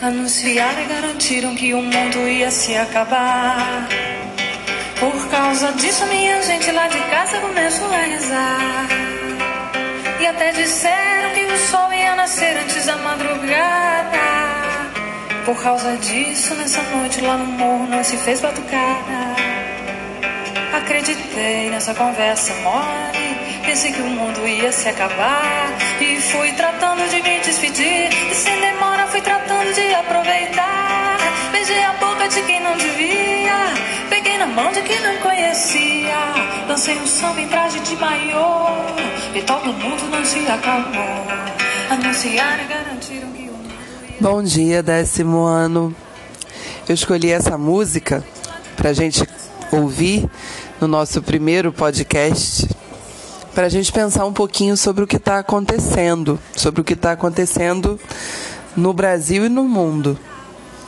Anunciaram e garantiram que o mundo ia se acabar. Por causa disso, minha gente lá de casa começou a rezar. E até disseram que o sol ia nascer antes da madrugada. Por causa disso, nessa noite lá no morro não se fez batucada. Acreditei nessa conversa mole. Pensei que o mundo ia se acabar. E fui tratando de me despedir. E sem demora fui tratando de aproveitar. Beijei a boca de quem não devia. Peguei na mão de quem não conhecia. Dancei um samba em traje de maiô. E todo mundo não se acalmou. Anunciaram e garantiram que o mundo ia. Bom dia, décimo ano. Eu escolhi essa música para a gente ouvir no nosso primeiro podcast, para a gente pensar um pouquinho sobre o que está acontecendo, sobre o que está acontecendo no Brasil e no mundo.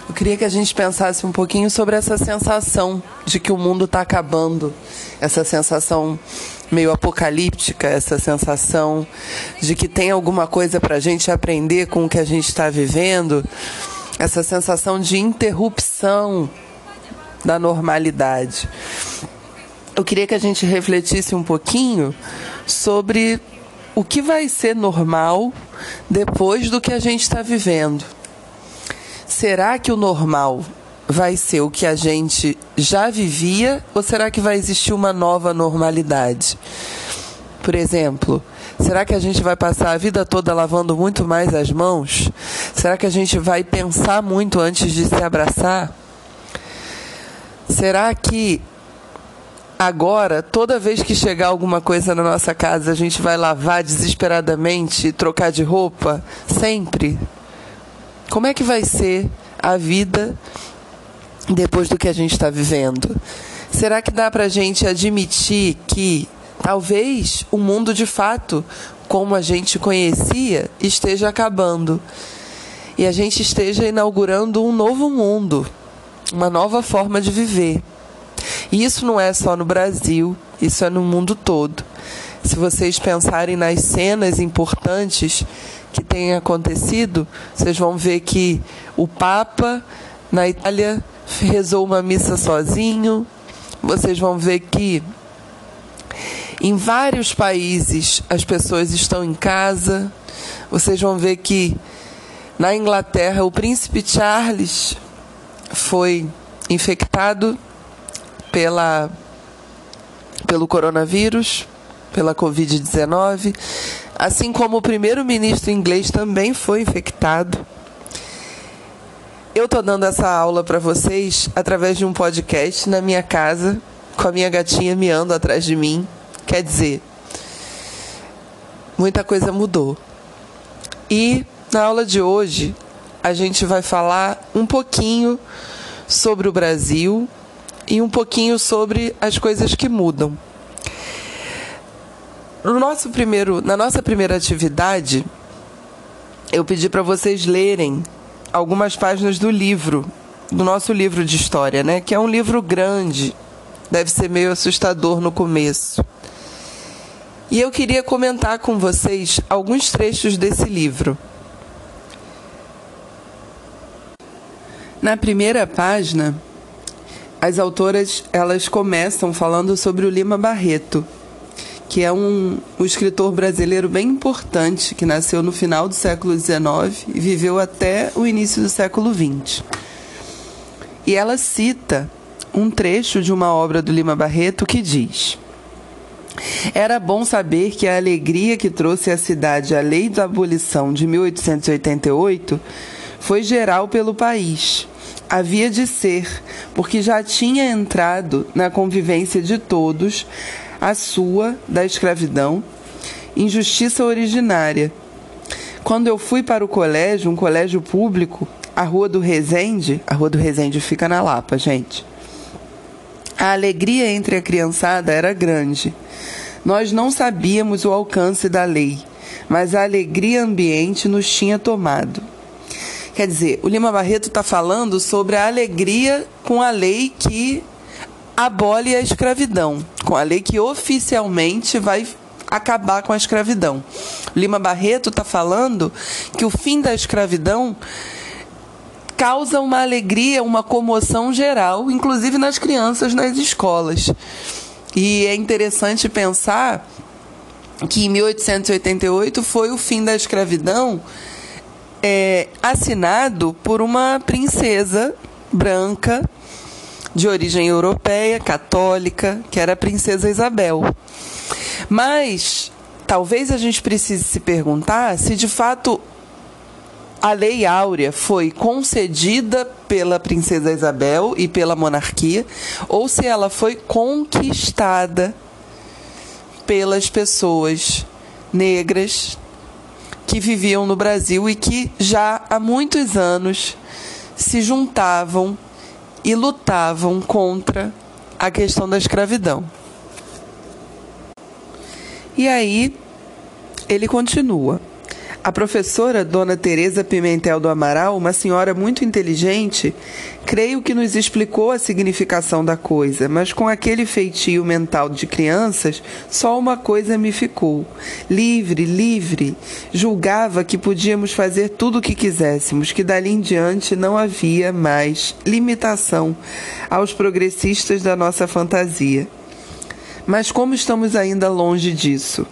Eu queria que a gente pensasse um pouquinho sobre essa sensação de que o mundo está acabando, essa sensação meio apocalíptica, essa sensação de que tem alguma coisa para a gente aprender com o que a gente está vivendo, essa sensação de interrupção da normalidade. Eu queria que a gente refletisse um pouquinho sobre o que vai ser normal depois do que a gente está vivendo. Será que o normal vai ser o que a gente já vivia ou será que vai existir uma nova normalidade? Por exemplo, será que a gente vai passar a vida toda lavando muito mais as mãos? Será que a gente vai pensar muito antes de se abraçar? Será que agora, toda vez que chegar alguma coisa na nossa casa, a gente vai lavar desesperadamente trocar de roupa? Sempre? Como é que vai ser a vida depois do que a gente está vivendo? Será que dá para a gente admitir que talvez o mundo de fato, como a gente conhecia, esteja acabando e a gente esteja inaugurando um novo mundo? uma nova forma de viver. E isso não é só no Brasil, isso é no mundo todo. Se vocês pensarem nas cenas importantes que têm acontecido, vocês vão ver que o Papa na Itália rezou uma missa sozinho. Vocês vão ver que em vários países as pessoas estão em casa. Vocês vão ver que na Inglaterra o príncipe Charles foi infectado pela, pelo coronavírus, pela Covid-19, assim como o primeiro-ministro inglês também foi infectado. Eu estou dando essa aula para vocês através de um podcast na minha casa, com a minha gatinha miando atrás de mim. Quer dizer, muita coisa mudou. E na aula de hoje, a gente vai falar um pouquinho sobre o Brasil e um pouquinho sobre as coisas que mudam. No nosso primeiro, na nossa primeira atividade, eu pedi para vocês lerem algumas páginas do livro, do nosso livro de história, né? Que é um livro grande, deve ser meio assustador no começo. E eu queria comentar com vocês alguns trechos desse livro. Na primeira página, as autoras elas começam falando sobre o Lima Barreto, que é um, um escritor brasileiro bem importante que nasceu no final do século XIX e viveu até o início do século XX. E ela cita um trecho de uma obra do Lima Barreto que diz: Era bom saber que a alegria que trouxe à cidade a Lei da Abolição de 1888 foi geral pelo país havia de ser, porque já tinha entrado na convivência de todos a sua da escravidão, injustiça originária. Quando eu fui para o colégio, um colégio público, a Rua do Resende, a Rua do Resende fica na Lapa, gente. A alegria entre a criançada era grande. Nós não sabíamos o alcance da lei, mas a alegria ambiente nos tinha tomado. Quer dizer, o Lima Barreto está falando sobre a alegria com a lei que abole a escravidão, com a lei que oficialmente vai acabar com a escravidão. Lima Barreto está falando que o fim da escravidão causa uma alegria, uma comoção geral, inclusive nas crianças nas escolas. E é interessante pensar que em 1888 foi o fim da escravidão é, assinado por uma princesa branca de origem europeia, católica, que era a princesa Isabel. Mas talvez a gente precise se perguntar se de fato a Lei Áurea foi concedida pela princesa Isabel e pela monarquia ou se ela foi conquistada pelas pessoas negras que viviam no Brasil e que já há muitos anos se juntavam e lutavam contra a questão da escravidão. E aí ele continua. A professora Dona Teresa Pimentel do Amaral, uma senhora muito inteligente, creio que nos explicou a significação da coisa, mas com aquele feitio mental de crianças, só uma coisa me ficou: livre, livre. Julgava que podíamos fazer tudo o que quiséssemos, que dali em diante não havia mais limitação aos progressistas da nossa fantasia. Mas como estamos ainda longe disso?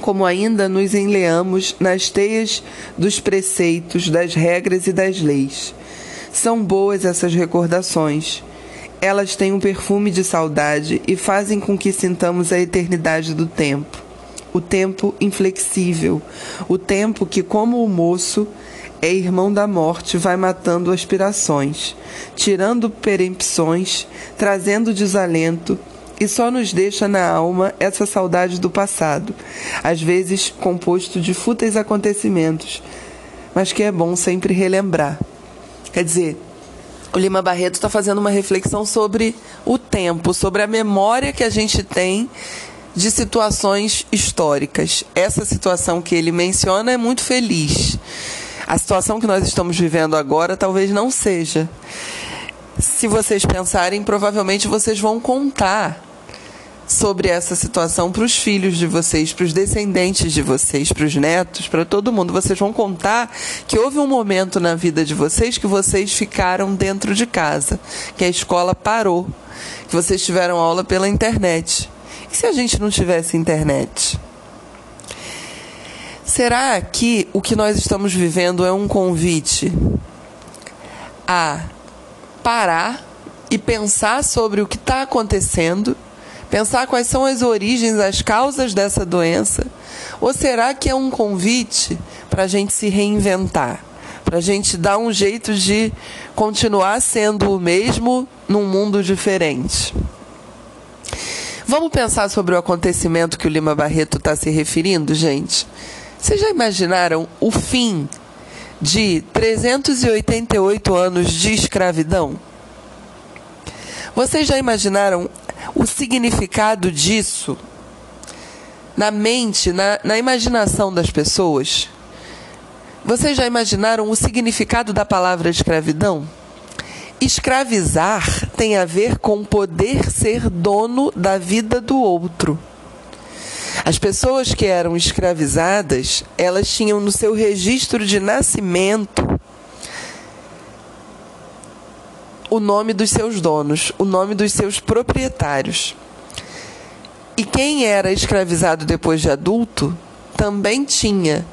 Como ainda nos enleamos nas teias dos preceitos, das regras e das leis. São boas essas recordações. Elas têm um perfume de saudade e fazem com que sintamos a eternidade do tempo. O tempo inflexível, o tempo que, como o moço, é irmão da morte, vai matando aspirações, tirando perempções, trazendo desalento, e só nos deixa na alma essa saudade do passado, às vezes composto de fúteis acontecimentos, mas que é bom sempre relembrar. Quer dizer, o Lima Barreto está fazendo uma reflexão sobre o tempo, sobre a memória que a gente tem de situações históricas. Essa situação que ele menciona é muito feliz. A situação que nós estamos vivendo agora talvez não seja se vocês pensarem, provavelmente vocês vão contar sobre essa situação para os filhos de vocês, para os descendentes de vocês, para os netos, para todo mundo. Vocês vão contar que houve um momento na vida de vocês que vocês ficaram dentro de casa, que a escola parou, que vocês tiveram aula pela internet. E se a gente não tivesse internet? Será que o que nós estamos vivendo é um convite a parar e pensar sobre o que está acontecendo, pensar quais são as origens, as causas dessa doença? Ou será que é um convite para a gente se reinventar? Para a gente dar um jeito de continuar sendo o mesmo num mundo diferente? Vamos pensar sobre o acontecimento que o Lima Barreto está se referindo, gente? Vocês já imaginaram o fim de 388 anos de escravidão? Vocês já imaginaram o significado disso na mente, na, na imaginação das pessoas? Vocês já imaginaram o significado da palavra escravidão? Escravizar tem a ver com poder ser dono da vida do outro. As pessoas que eram escravizadas, elas tinham no seu registro de nascimento o nome dos seus donos, o nome dos seus proprietários. E quem era escravizado depois de adulto também tinha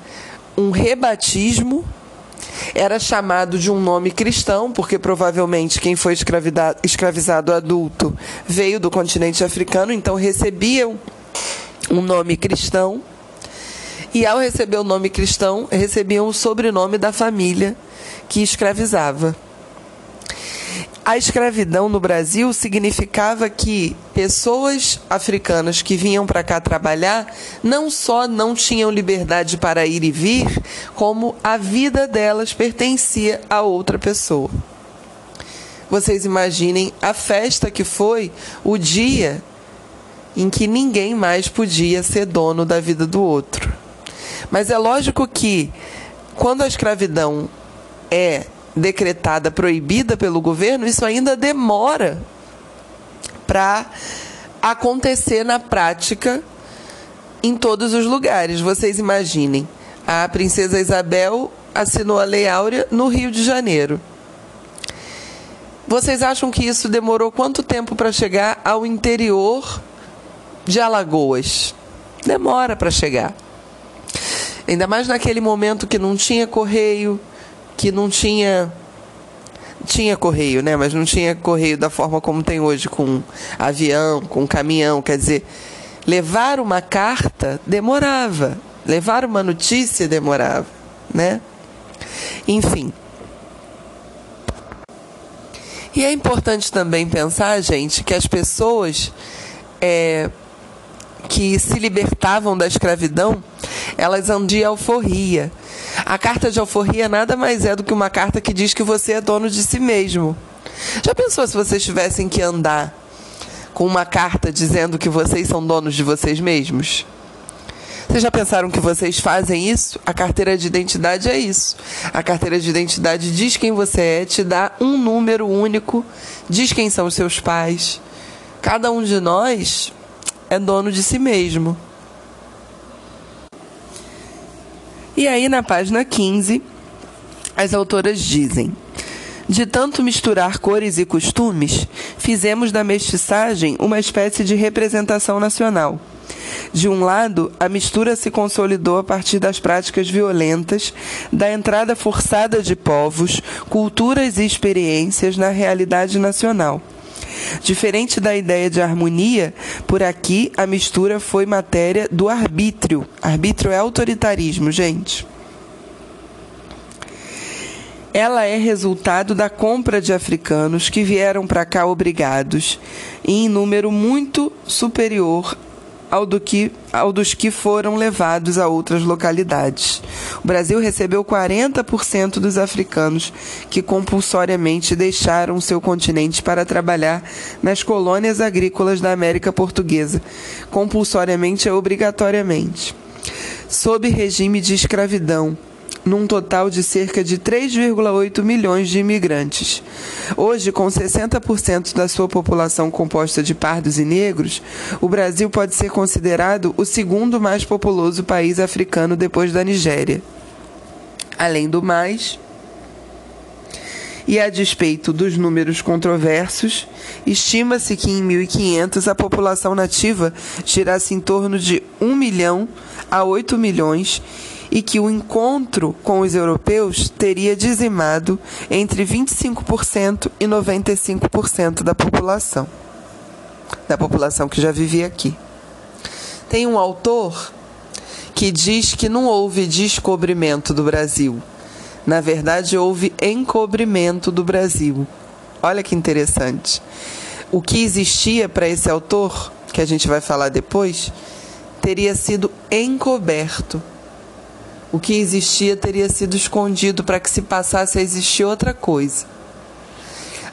um rebatismo, era chamado de um nome cristão, porque provavelmente quem foi escravizado adulto veio do continente africano, então recebiam um nome cristão. E ao receber o nome cristão, recebiam o sobrenome da família que escravizava. A escravidão no Brasil significava que pessoas africanas que vinham para cá trabalhar não só não tinham liberdade para ir e vir, como a vida delas pertencia a outra pessoa. Vocês imaginem a festa que foi o dia em que ninguém mais podia ser dono da vida do outro. Mas é lógico que quando a escravidão é decretada proibida pelo governo, isso ainda demora para acontecer na prática em todos os lugares. Vocês imaginem, a princesa Isabel assinou a Lei Áurea no Rio de Janeiro. Vocês acham que isso demorou quanto tempo para chegar ao interior de Alagoas? Demora para chegar. Ainda mais naquele momento que não tinha correio, que não tinha tinha correio, né? Mas não tinha correio da forma como tem hoje, com avião, com caminhão. Quer dizer, levar uma carta demorava, levar uma notícia demorava, né? Enfim. E é importante também pensar, gente, que as pessoas é, que se libertavam da escravidão, elas andam de alforria. A carta de alforria nada mais é do que uma carta que diz que você é dono de si mesmo. Já pensou se vocês tivessem que andar com uma carta dizendo que vocês são donos de vocês mesmos? Vocês já pensaram que vocês fazem isso? A carteira de identidade é isso. A carteira de identidade diz quem você é, te dá um número único, diz quem são os seus pais. Cada um de nós é dono de si mesmo. E aí, na página 15, as autoras dizem: De tanto misturar cores e costumes, fizemos da mestiçagem uma espécie de representação nacional. De um lado, a mistura se consolidou a partir das práticas violentas, da entrada forçada de povos, culturas e experiências na realidade nacional. Diferente da ideia de harmonia, por aqui a mistura foi matéria do arbítrio. Arbítrio é autoritarismo, gente. Ela é resultado da compra de africanos que vieram para cá obrigados, em número muito superior ao, do que, ao dos que foram levados a outras localidades. O Brasil recebeu 40% dos africanos que compulsoriamente deixaram seu continente para trabalhar nas colônias agrícolas da América Portuguesa. Compulsoriamente é obrigatoriamente. Sob regime de escravidão, num total de cerca de 3,8 milhões de imigrantes. Hoje, com 60% da sua população composta de pardos e negros, o Brasil pode ser considerado o segundo mais populoso país africano depois da Nigéria. Além do mais, e a despeito dos números controversos, estima-se que em 1500 a população nativa girasse em torno de 1 milhão a 8 milhões e que o encontro com os europeus teria dizimado entre 25% e 95% da população, da população que já vivia aqui. Tem um autor que diz que não houve descobrimento do Brasil. Na verdade, houve encobrimento do Brasil. Olha que interessante. O que existia para esse autor, que a gente vai falar depois, teria sido encoberto o que existia teria sido escondido para que se passasse a existir outra coisa.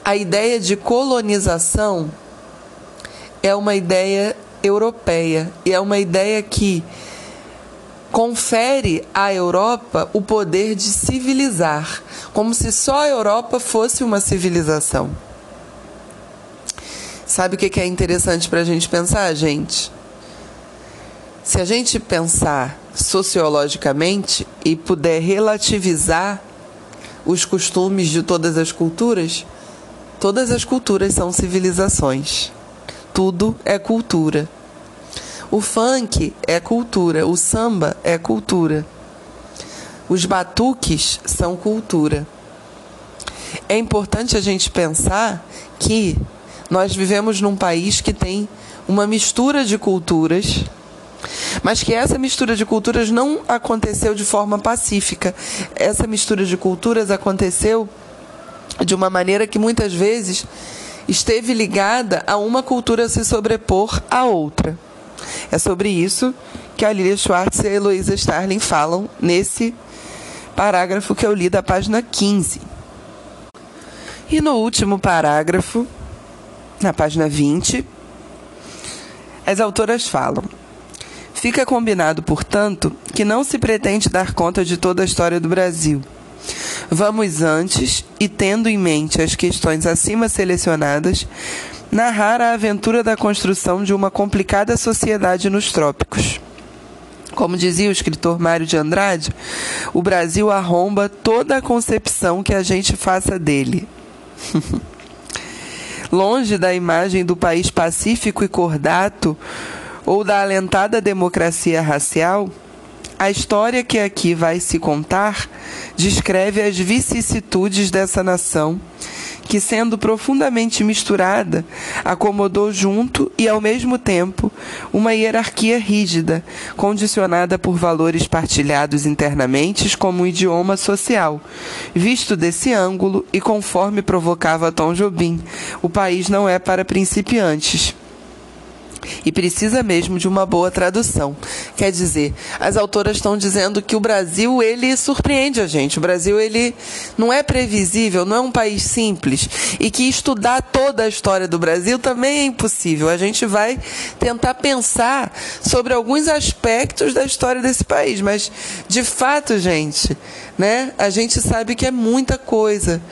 A ideia de colonização é uma ideia europeia e é uma ideia que confere à Europa o poder de civilizar, como se só a Europa fosse uma civilização. Sabe o que é interessante para a gente pensar, gente? Se a gente pensar sociologicamente e puder relativizar os costumes de todas as culturas, todas as culturas são civilizações. Tudo é cultura. O funk é cultura, o samba é cultura. Os batuques são cultura. É importante a gente pensar que nós vivemos num país que tem uma mistura de culturas mas que essa mistura de culturas não aconteceu de forma pacífica. Essa mistura de culturas aconteceu de uma maneira que muitas vezes esteve ligada a uma cultura se sobrepor à outra. É sobre isso que a Lilia Schwartz e a Heloísa Starling falam nesse parágrafo que eu li da página 15. E no último parágrafo, na página 20, as autoras falam: Fica combinado, portanto, que não se pretende dar conta de toda a história do Brasil. Vamos antes, e tendo em mente as questões acima selecionadas, narrar a aventura da construção de uma complicada sociedade nos trópicos. Como dizia o escritor Mário de Andrade, o Brasil arromba toda a concepção que a gente faça dele. longe da imagem do país pacífico e cordato ou da alentada democracia racial, a história que aqui vai se contar descreve as vicissitudes dessa nação, que, sendo profundamente misturada, acomodou junto e, ao mesmo tempo, uma hierarquia rígida, condicionada por valores partilhados internamente como um idioma social. Visto desse ângulo e conforme provocava Tom Jobim, o país não é para principiantes e precisa mesmo de uma boa tradução. Quer dizer, as autoras estão dizendo que o Brasil ele surpreende a gente. O Brasil ele não é previsível, não é um país simples e que estudar toda a história do Brasil também é impossível. A gente vai tentar pensar sobre alguns aspectos da história desse país, mas de fato, gente, né? A gente sabe que é muita coisa.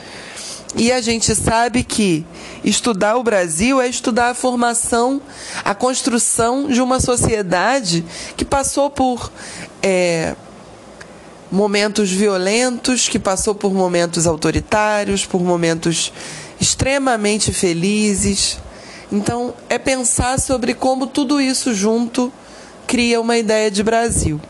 E a gente sabe que estudar o Brasil é estudar a formação, a construção de uma sociedade que passou por é, momentos violentos, que passou por momentos autoritários, por momentos extremamente felizes. Então, é pensar sobre como tudo isso junto cria uma ideia de Brasil.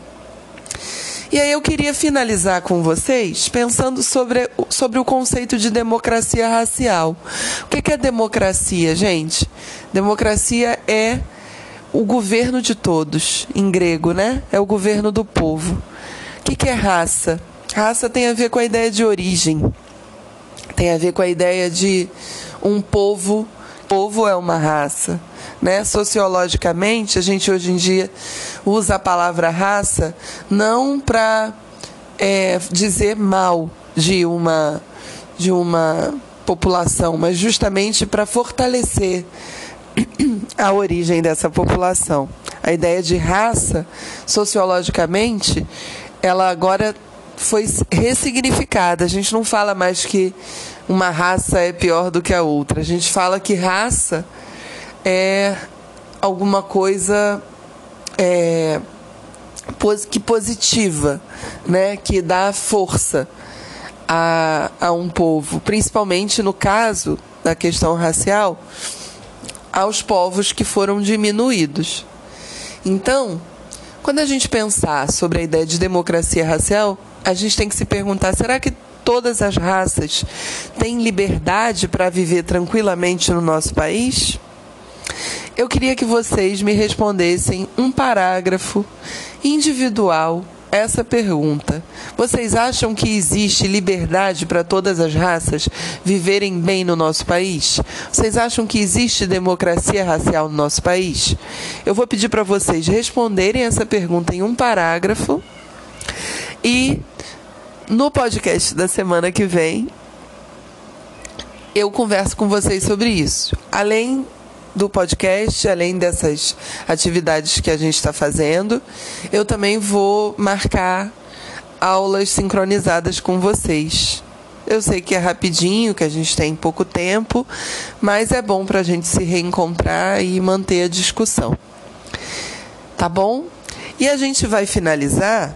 E aí eu queria finalizar com vocês pensando sobre, sobre o conceito de democracia racial. O que é democracia, gente? Democracia é o governo de todos, em grego, né? É o governo do povo. O que é raça? Raça tem a ver com a ideia de origem, tem a ver com a ideia de um povo. Povo é uma raça. Né? Sociologicamente, a gente hoje em dia usa a palavra raça não para é, dizer mal de uma, de uma população, mas justamente para fortalecer a origem dessa população. A ideia de raça, sociologicamente, ela agora foi ressignificada. A gente não fala mais que uma raça é pior do que a outra. A gente fala que raça é alguma coisa é, que positiva, né? que dá força a, a um povo, principalmente no caso da questão racial, aos povos que foram diminuídos. Então, quando a gente pensar sobre a ideia de democracia racial, a gente tem que se perguntar: será que todas as raças têm liberdade para viver tranquilamente no nosso país? Eu queria que vocês me respondessem um parágrafo individual essa pergunta. Vocês acham que existe liberdade para todas as raças viverem bem no nosso país? Vocês acham que existe democracia racial no nosso país? Eu vou pedir para vocês responderem essa pergunta em um parágrafo e no podcast da semana que vem eu converso com vocês sobre isso. Além do podcast, além dessas atividades que a gente está fazendo, eu também vou marcar aulas sincronizadas com vocês. Eu sei que é rapidinho, que a gente tem pouco tempo, mas é bom para a gente se reencontrar e manter a discussão. Tá bom? E a gente vai finalizar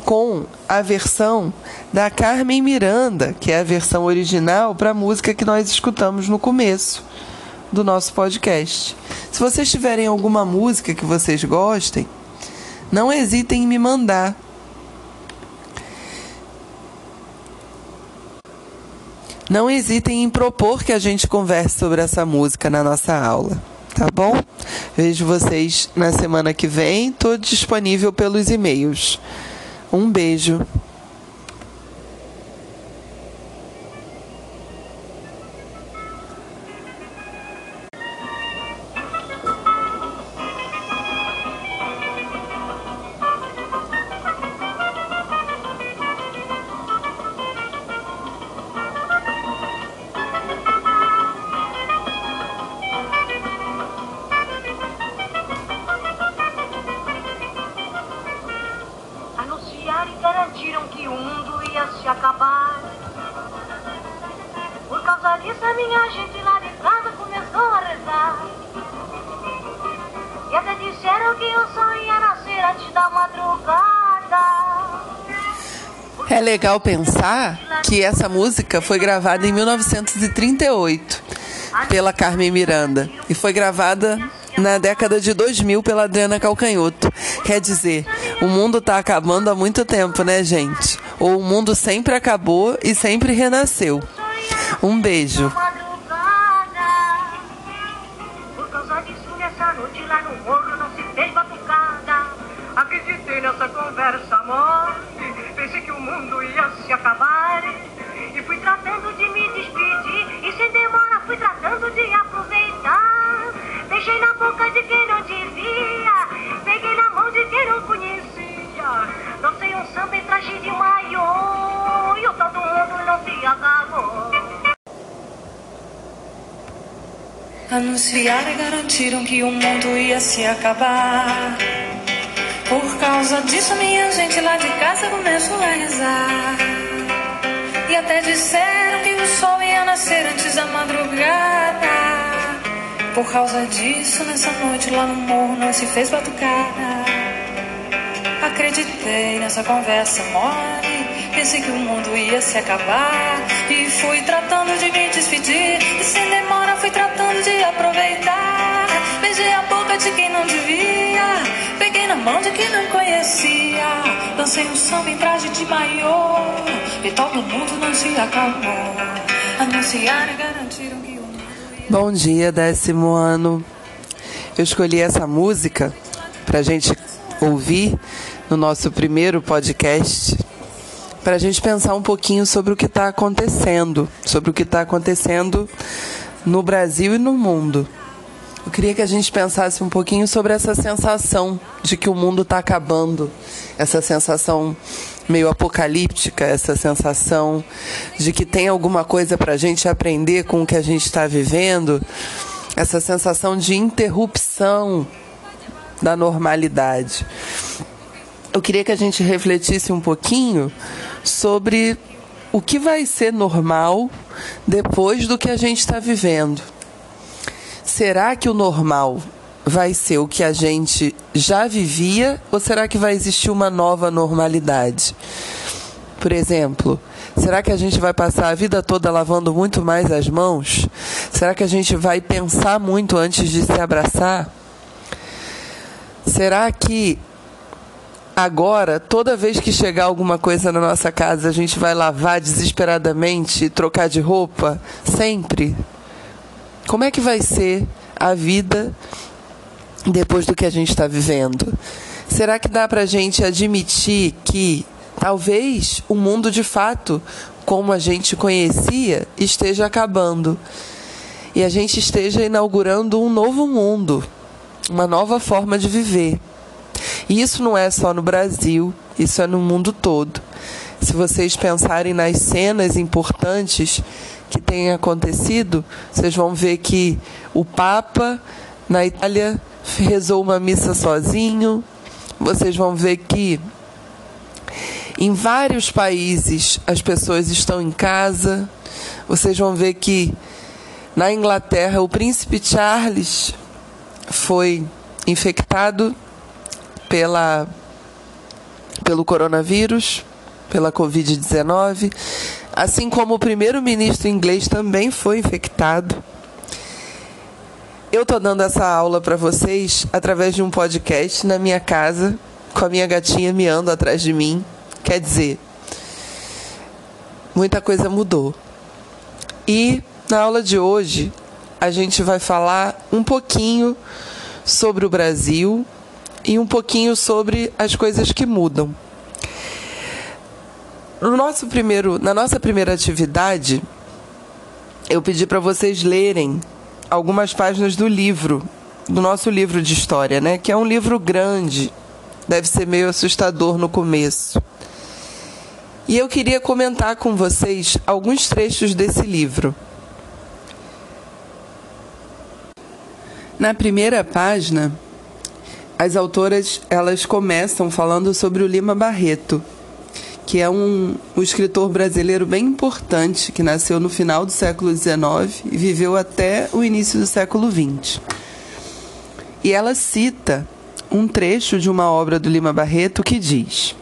com a versão da Carmen Miranda, que é a versão original para a música que nós escutamos no começo do nosso podcast. Se vocês tiverem alguma música que vocês gostem, não hesitem em me mandar. Não hesitem em propor que a gente converse sobre essa música na nossa aula, tá bom? Vejo vocês na semana que vem. Estou disponível pelos e-mails. Um beijo. Legal pensar que essa música foi gravada em 1938. pela Carmen Miranda e foi gravada na década de 2000 pela Adriana Calcanhoto. Quer dizer, o mundo está acabando há muito tempo, né, gente? Ou o mundo sempre acabou e sempre renasceu. Um beijo. Anunciaram e garantiram que o mundo ia se acabar. Por causa disso, minha gente lá de casa começou a rezar. E até disseram que o sol ia nascer antes da madrugada. Por causa disso, nessa noite lá no morro não se fez batucada. Acreditei nessa conversa mole. Pensei que o mundo ia se acabar. E fui tratando de me despedir. E sem demora fui tratando de aproveitar. Beijei a boca de quem não devia. Peguei na mão de quem não conhecia. Dancei um samba em traje de maiô. E todo mundo não se acalmou. Anunciaram e garantiram que o mundo ia. Bom dia, décimo ano. Eu escolhi essa música para gente ouvir no nosso primeiro podcast, para a gente pensar um pouquinho sobre o que está acontecendo, sobre o que está acontecendo no Brasil e no mundo. Eu queria que a gente pensasse um pouquinho sobre essa sensação de que o mundo está acabando, essa sensação meio apocalíptica, essa sensação de que tem alguma coisa para a gente aprender com o que a gente está vivendo, essa sensação de interrupção da normalidade. Eu queria que a gente refletisse um pouquinho sobre o que vai ser normal depois do que a gente está vivendo. Será que o normal vai ser o que a gente já vivia ou será que vai existir uma nova normalidade? Por exemplo, será que a gente vai passar a vida toda lavando muito mais as mãos? Será que a gente vai pensar muito antes de se abraçar? Será que agora, toda vez que chegar alguma coisa na nossa casa, a gente vai lavar desesperadamente trocar de roupa? Sempre? Como é que vai ser a vida depois do que a gente está vivendo? Será que dá para a gente admitir que talvez o mundo de fato, como a gente conhecia, esteja acabando e a gente esteja inaugurando um novo mundo, uma nova forma de viver? E isso não é só no Brasil, isso é no mundo todo. Se vocês pensarem nas cenas importantes que têm acontecido, vocês vão ver que o Papa na Itália rezou uma missa sozinho. Vocês vão ver que em vários países as pessoas estão em casa. Vocês vão ver que na Inglaterra o príncipe Charles foi infectado pela, pelo coronavírus, pela Covid-19, assim como o primeiro-ministro inglês também foi infectado. Eu estou dando essa aula para vocês através de um podcast na minha casa, com a minha gatinha miando atrás de mim. Quer dizer, muita coisa mudou. E na aula de hoje, a gente vai falar um pouquinho sobre o Brasil e um pouquinho sobre as coisas que mudam. No nosso primeiro, na nossa primeira atividade, eu pedi para vocês lerem algumas páginas do livro, do nosso livro de história, né? Que é um livro grande, deve ser meio assustador no começo. E eu queria comentar com vocês alguns trechos desse livro. Na primeira página, as autoras elas começam falando sobre o Lima Barreto, que é um, um escritor brasileiro bem importante que nasceu no final do século XIX e viveu até o início do século XX. E ela cita um trecho de uma obra do Lima Barreto que diz: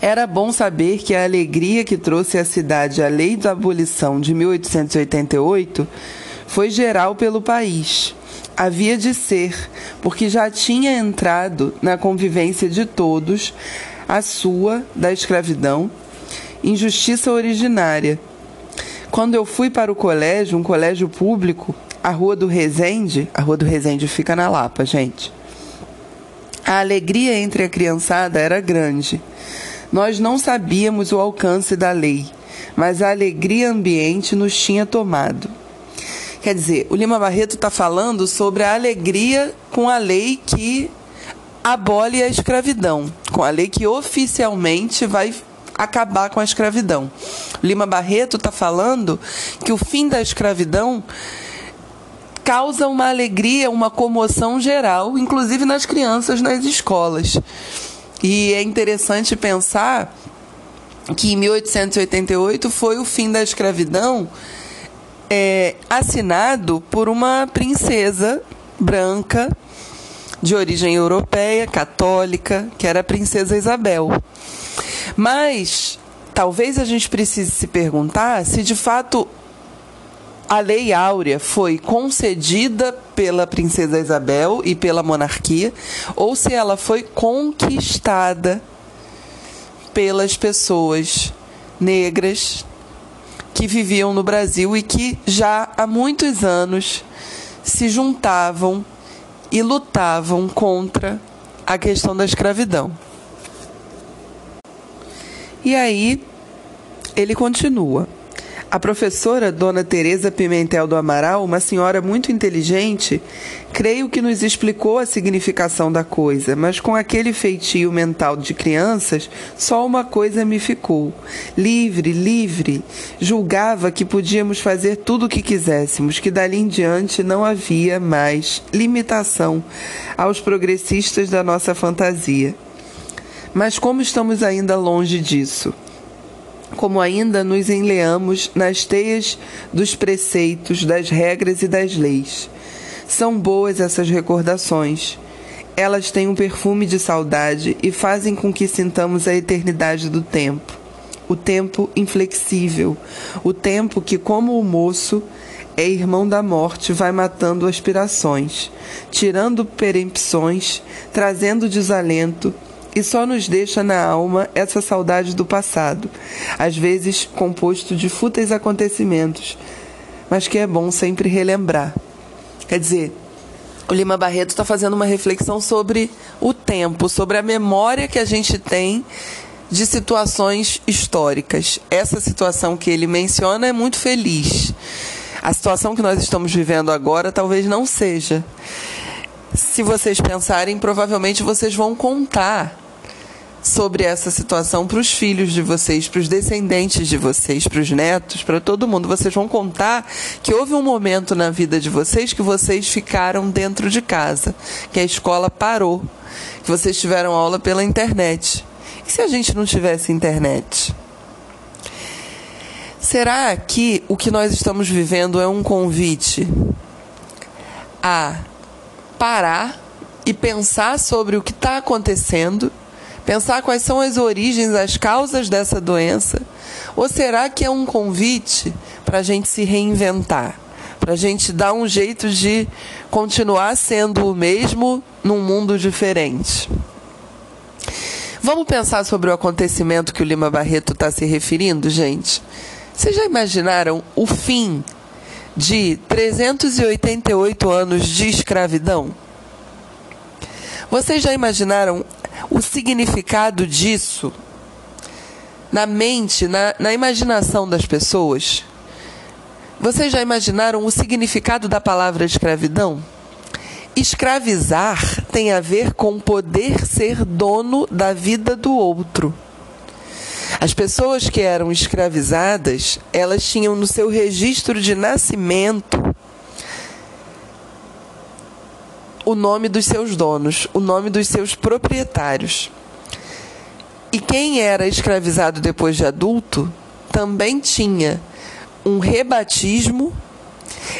Era bom saber que a alegria que trouxe à cidade a lei da abolição de 1888 foi geral pelo país. Havia de ser, porque já tinha entrado na convivência de todos a sua da escravidão, injustiça originária. Quando eu fui para o colégio, um colégio público, a Rua do Resende, a Rua do Resende fica na Lapa, gente. A alegria entre a criançada era grande. Nós não sabíamos o alcance da lei, mas a alegria ambiente nos tinha tomado. Quer dizer, o Lima Barreto está falando sobre a alegria com a lei que abole a escravidão, com a lei que oficialmente vai acabar com a escravidão. O Lima Barreto está falando que o fim da escravidão causa uma alegria, uma comoção geral, inclusive nas crianças nas escolas. E é interessante pensar que em 1888 foi o fim da escravidão é, assinado por uma princesa branca de origem europeia, católica, que era a princesa Isabel. Mas talvez a gente precise se perguntar se de fato a Lei Áurea foi concedida pela princesa Isabel e pela monarquia, ou se ela foi conquistada pelas pessoas negras que viviam no Brasil e que já há muitos anos se juntavam e lutavam contra a questão da escravidão. E aí ele continua. A professora Dona Teresa Pimentel do Amaral, uma senhora muito inteligente, creio que nos explicou a significação da coisa, mas com aquele feitio mental de crianças, só uma coisa me ficou: livre, livre. Julgava que podíamos fazer tudo o que quiséssemos, que dali em diante não havia mais limitação aos progressistas da nossa fantasia. Mas como estamos ainda longe disso? como ainda nos enleamos nas teias dos preceitos, das regras e das leis. São boas essas recordações. Elas têm um perfume de saudade e fazem com que sintamos a eternidade do tempo. O tempo inflexível, o tempo que, como o moço, é irmão da morte, vai matando aspirações, tirando perempções, trazendo desalento e só nos deixa na alma essa saudade do passado, às vezes composto de fúteis acontecimentos, mas que é bom sempre relembrar. Quer dizer, o Lima Barreto está fazendo uma reflexão sobre o tempo, sobre a memória que a gente tem de situações históricas. Essa situação que ele menciona é muito feliz. A situação que nós estamos vivendo agora talvez não seja. Se vocês pensarem, provavelmente vocês vão contar sobre essa situação para os filhos de vocês, para os descendentes de vocês, para os netos, para todo mundo. Vocês vão contar que houve um momento na vida de vocês que vocês ficaram dentro de casa, que a escola parou, que vocês tiveram aula pela internet. E se a gente não tivesse internet? Será que o que nós estamos vivendo é um convite a parar e pensar sobre o que está acontecendo Pensar quais são as origens, as causas dessa doença? Ou será que é um convite para a gente se reinventar? Para a gente dar um jeito de continuar sendo o mesmo num mundo diferente? Vamos pensar sobre o acontecimento que o Lima Barreto está se referindo, gente? Vocês já imaginaram o fim de 388 anos de escravidão? Vocês já imaginaram o significado disso na mente, na, na imaginação das pessoas? Vocês já imaginaram o significado da palavra escravidão? Escravizar tem a ver com poder ser dono da vida do outro. As pessoas que eram escravizadas, elas tinham no seu registro de nascimento o nome dos seus donos, o nome dos seus proprietários. E quem era escravizado depois de adulto também tinha um rebatismo,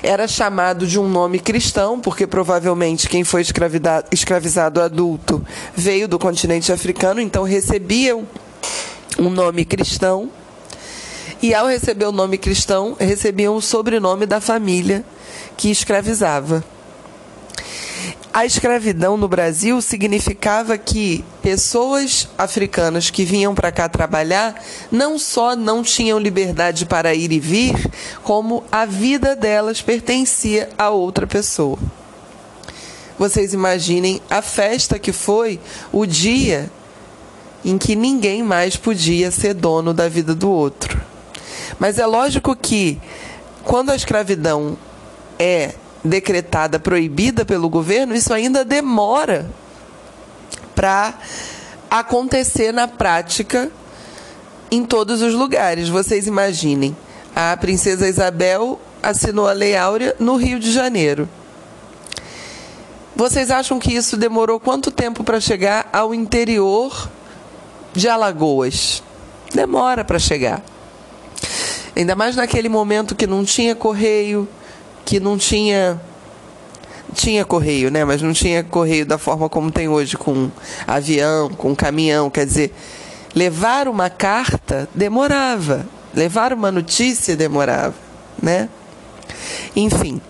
era chamado de um nome cristão, porque provavelmente quem foi escravizado adulto veio do continente africano, então recebiam um nome cristão. E ao receber o nome cristão, recebiam o sobrenome da família que escravizava. A escravidão no Brasil significava que pessoas africanas que vinham para cá trabalhar não só não tinham liberdade para ir e vir, como a vida delas pertencia a outra pessoa. Vocês imaginem a festa que foi o dia em que ninguém mais podia ser dono da vida do outro. Mas é lógico que quando a escravidão é decretada proibida pelo governo, isso ainda demora para acontecer na prática em todos os lugares. Vocês imaginem, a princesa Isabel assinou a Lei Áurea no Rio de Janeiro. Vocês acham que isso demorou quanto tempo para chegar ao interior de Alagoas? Demora para chegar. Ainda mais naquele momento que não tinha correio, que não tinha tinha correio, né? Mas não tinha correio da forma como tem hoje, com avião, com caminhão. Quer dizer, levar uma carta demorava, levar uma notícia demorava, né? Enfim.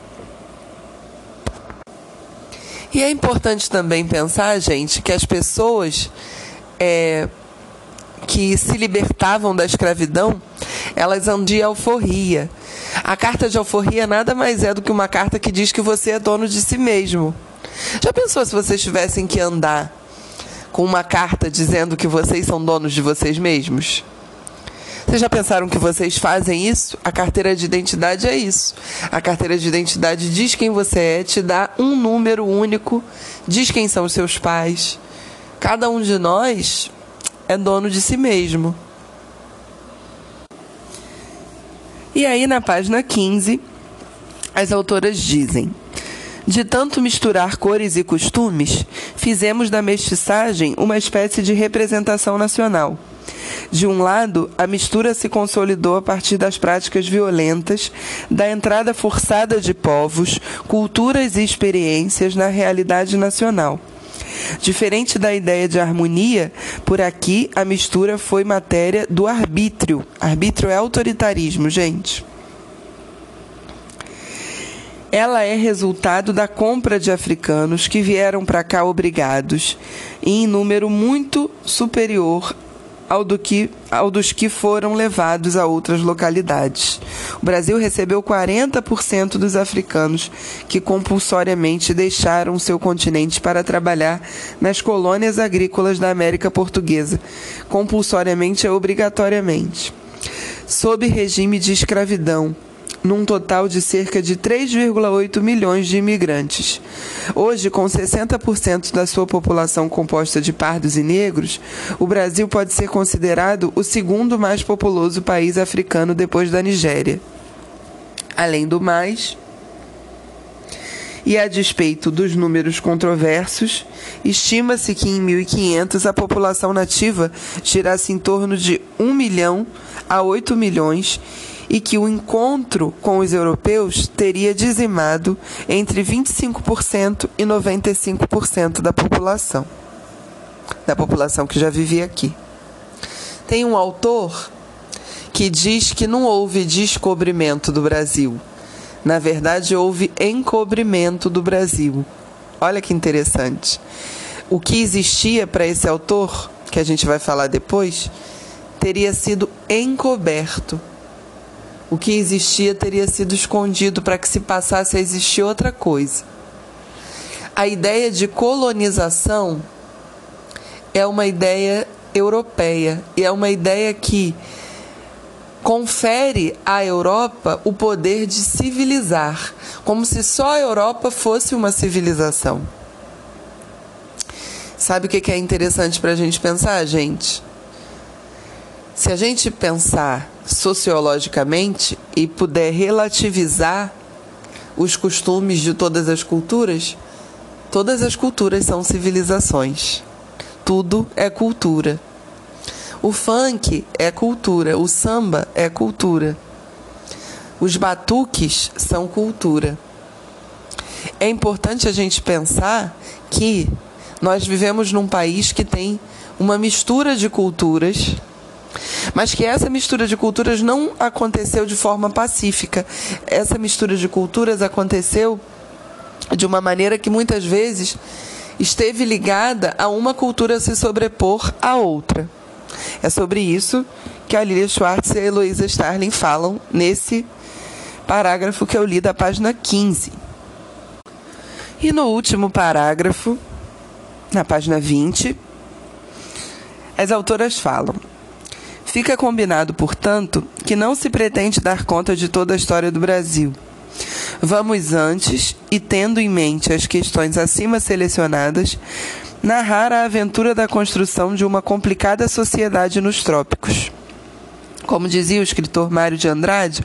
E é importante também pensar, gente, que as pessoas é, que se libertavam da escravidão, elas andam de alforria. A carta de alforria nada mais é do que uma carta que diz que você é dono de si mesmo. Já pensou se vocês tivessem que andar com uma carta dizendo que vocês são donos de vocês mesmos? Vocês já pensaram que vocês fazem isso? A carteira de identidade é isso. A carteira de identidade diz quem você é, te dá um número único, diz quem são os seus pais. Cada um de nós é dono de si mesmo. E aí, na página 15, as autoras dizem: De tanto misturar cores e costumes, fizemos da mestiçagem uma espécie de representação nacional. De um lado, a mistura se consolidou a partir das práticas violentas, da entrada forçada de povos, culturas e experiências na realidade nacional. Diferente da ideia de harmonia, por aqui a mistura foi matéria do arbítrio. Arbítrio é autoritarismo, gente. Ela é resultado da compra de africanos que vieram para cá obrigados, em número muito superior ao, do que, ao dos que foram levados a outras localidades. O Brasil recebeu 40% dos africanos que compulsoriamente deixaram seu continente para trabalhar nas colônias agrícolas da América Portuguesa. Compulsoriamente é obrigatoriamente. Sob regime de escravidão num total de cerca de 3,8 milhões de imigrantes. Hoje, com 60% da sua população composta de pardos e negros, o Brasil pode ser considerado o segundo mais populoso país africano depois da Nigéria. Além do mais, e a despeito dos números controversos, estima-se que em 1500 a população nativa girasse em torno de 1 milhão a 8 milhões e que o encontro com os europeus teria dizimado entre 25% e 95% da população, da população que já vivia aqui. Tem um autor que diz que não houve descobrimento do Brasil. Na verdade, houve encobrimento do Brasil. Olha que interessante. O que existia para esse autor, que a gente vai falar depois, teria sido encoberto o que existia teria sido escondido para que se passasse a existir outra coisa. A ideia de colonização é uma ideia europeia e é uma ideia que confere à Europa o poder de civilizar, como se só a Europa fosse uma civilização. Sabe o que é interessante para a gente pensar, gente? Se a gente pensar sociologicamente e puder relativizar os costumes de todas as culturas, todas as culturas são civilizações. Tudo é cultura. O funk é cultura, o samba é cultura. Os batuques são cultura. É importante a gente pensar que nós vivemos num país que tem uma mistura de culturas mas que essa mistura de culturas não aconteceu de forma pacífica. Essa mistura de culturas aconteceu de uma maneira que muitas vezes esteve ligada a uma cultura se sobrepor à outra. É sobre isso que a Lilia Schwartz e a Heloísa Starling falam nesse parágrafo que eu li da página 15. E no último parágrafo, na página 20, as autoras falam: Fica combinado, portanto, que não se pretende dar conta de toda a história do Brasil. Vamos antes, e tendo em mente as questões acima selecionadas, narrar a aventura da construção de uma complicada sociedade nos trópicos. Como dizia o escritor Mário de Andrade,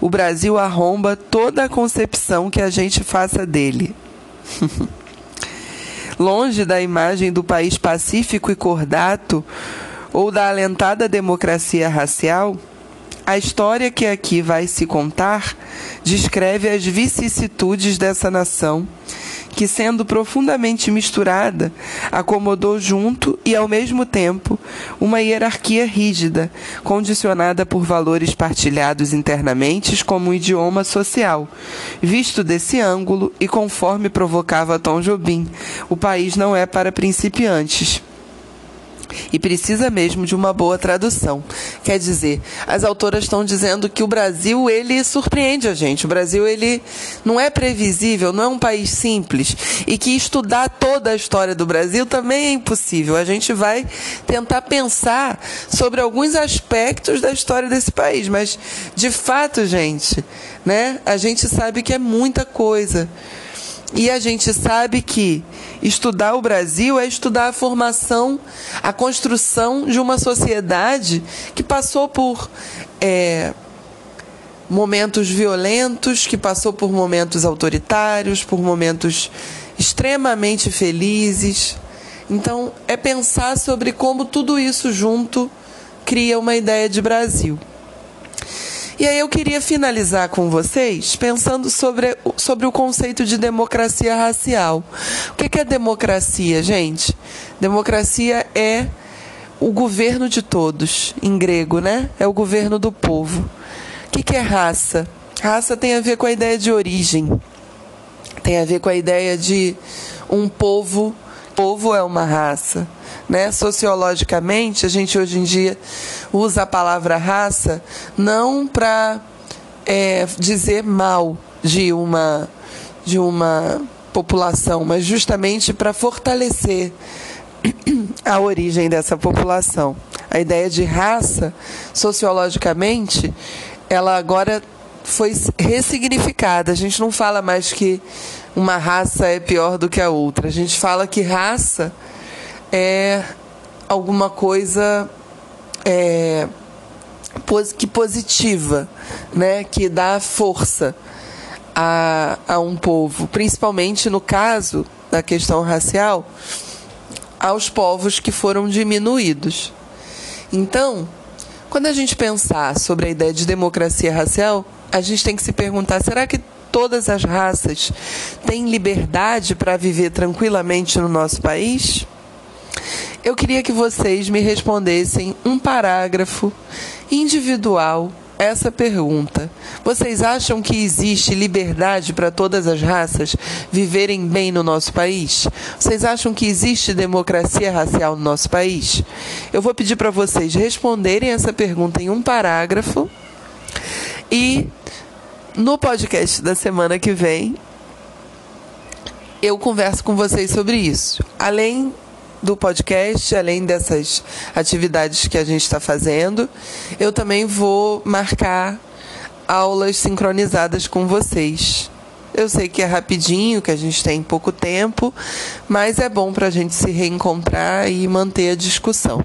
o Brasil arromba toda a concepção que a gente faça dele. Longe da imagem do país pacífico e cordato ou da alentada democracia racial, a história que aqui vai se contar descreve as vicissitudes dessa nação, que, sendo profundamente misturada, acomodou junto e, ao mesmo tempo, uma hierarquia rígida, condicionada por valores partilhados internamente como um idioma social. Visto desse ângulo e conforme provocava Tom Jobim, o país não é para principiantes e precisa mesmo de uma boa tradução. Quer dizer, as autoras estão dizendo que o Brasil ele surpreende a gente. O Brasil ele não é previsível, não é um país simples e que estudar toda a história do Brasil também é impossível. A gente vai tentar pensar sobre alguns aspectos da história desse país, mas de fato, gente, né? A gente sabe que é muita coisa. E a gente sabe que estudar o Brasil é estudar a formação, a construção de uma sociedade que passou por é, momentos violentos, que passou por momentos autoritários, por momentos extremamente felizes. Então, é pensar sobre como tudo isso junto cria uma ideia de Brasil. E aí eu queria finalizar com vocês pensando sobre, sobre o conceito de democracia racial. O que é democracia, gente? Democracia é o governo de todos, em grego, né? É o governo do povo. O que é raça? Raça tem a ver com a ideia de origem, tem a ver com a ideia de um povo. Povo é uma raça. Né? Sociologicamente, a gente hoje em dia usa a palavra raça não para é, dizer mal de uma, de uma população, mas justamente para fortalecer a origem dessa população. A ideia de raça, sociologicamente, ela agora foi ressignificada. A gente não fala mais que uma raça é pior do que a outra. A gente fala que raça é alguma coisa é, que positiva, né? que dá força a, a um povo, principalmente no caso da questão racial, aos povos que foram diminuídos. Então, quando a gente pensar sobre a ideia de democracia racial, a gente tem que se perguntar: será que todas as raças têm liberdade para viver tranquilamente no nosso país? Eu queria que vocês me respondessem um parágrafo individual essa pergunta. Vocês acham que existe liberdade para todas as raças viverem bem no nosso país? Vocês acham que existe democracia racial no nosso país? Eu vou pedir para vocês responderem essa pergunta em um parágrafo e no podcast da semana que vem eu converso com vocês sobre isso. Além do podcast, além dessas atividades que a gente está fazendo, eu também vou marcar aulas sincronizadas com vocês. Eu sei que é rapidinho, que a gente tem pouco tempo, mas é bom para a gente se reencontrar e manter a discussão.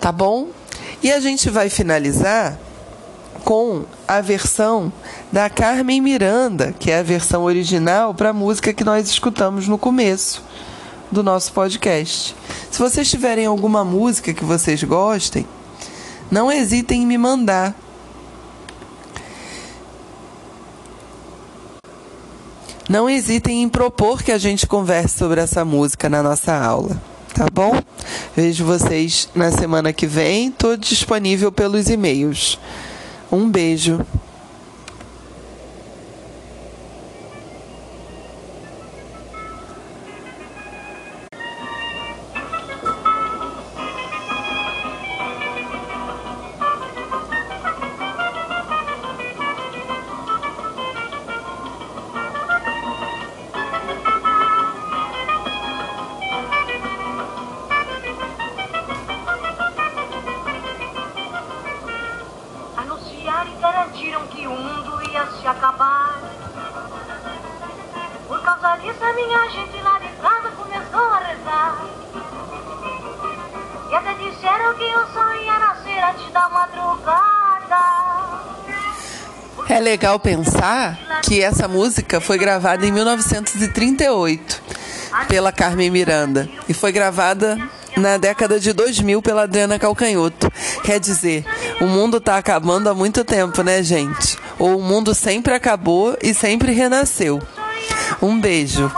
Tá bom? E a gente vai finalizar com a versão da Carmen Miranda, que é a versão original para a música que nós escutamos no começo do nosso podcast. Se vocês tiverem alguma música que vocês gostem, não hesitem em me mandar. Não hesitem em propor que a gente converse sobre essa música na nossa aula, tá bom? Vejo vocês na semana que vem. Estou disponível pelos e-mails. Um beijo. Legal pensar que essa música foi gravada em 1938 pela Carmen Miranda e foi gravada na década de 2000 pela Adriana Calcanhoto. Quer dizer, o mundo está acabando há muito tempo, né, gente? Ou o mundo sempre acabou e sempre renasceu. Um beijo.